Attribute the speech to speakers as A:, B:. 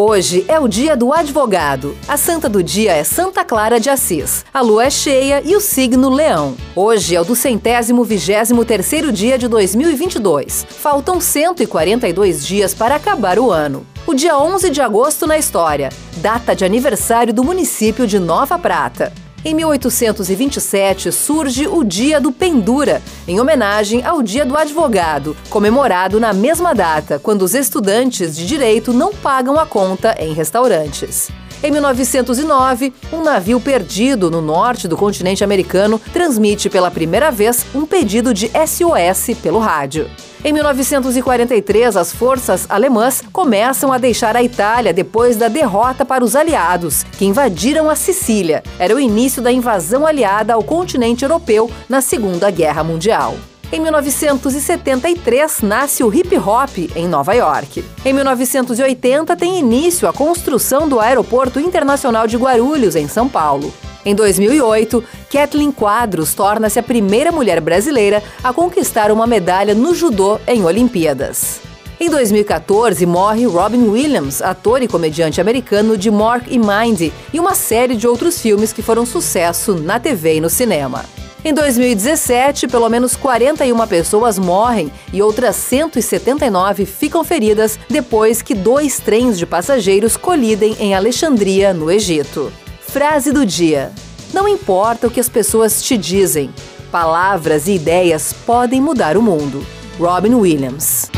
A: Hoje é o dia do advogado. A santa do dia é Santa Clara de Assis. A lua é cheia e o signo leão. Hoje é o do centésimo vigésimo terceiro dia de 2022. Faltam 142 dias para acabar o ano. O dia 11 de agosto na história, data de aniversário do município de Nova Prata. Em 1827 surge o Dia do Pendura, em homenagem ao Dia do Advogado, comemorado na mesma data, quando os estudantes de direito não pagam a conta em restaurantes. Em 1909, um navio perdido no norte do continente americano transmite pela primeira vez um pedido de SOS pelo rádio. Em 1943, as forças alemãs começam a deixar a Itália depois da derrota para os aliados, que invadiram a Sicília. Era o início da invasão aliada ao continente europeu na Segunda Guerra Mundial. Em 1973, nasce o hip hop em Nova York. Em 1980, tem início a construção do Aeroporto Internacional de Guarulhos, em São Paulo. Em 2008, Kathleen Quadros torna-se a primeira mulher brasileira a conquistar uma medalha no judô em Olimpíadas. Em 2014, morre Robin Williams, ator e comediante americano de Mork e Mindy, e uma série de outros filmes que foram sucesso na TV e no cinema. Em 2017, pelo menos 41 pessoas morrem e outras 179 ficam feridas depois que dois trens de passageiros colidem em Alexandria, no Egito. Frase do dia: Não importa o que as pessoas te dizem, palavras e ideias podem mudar o mundo. Robin Williams.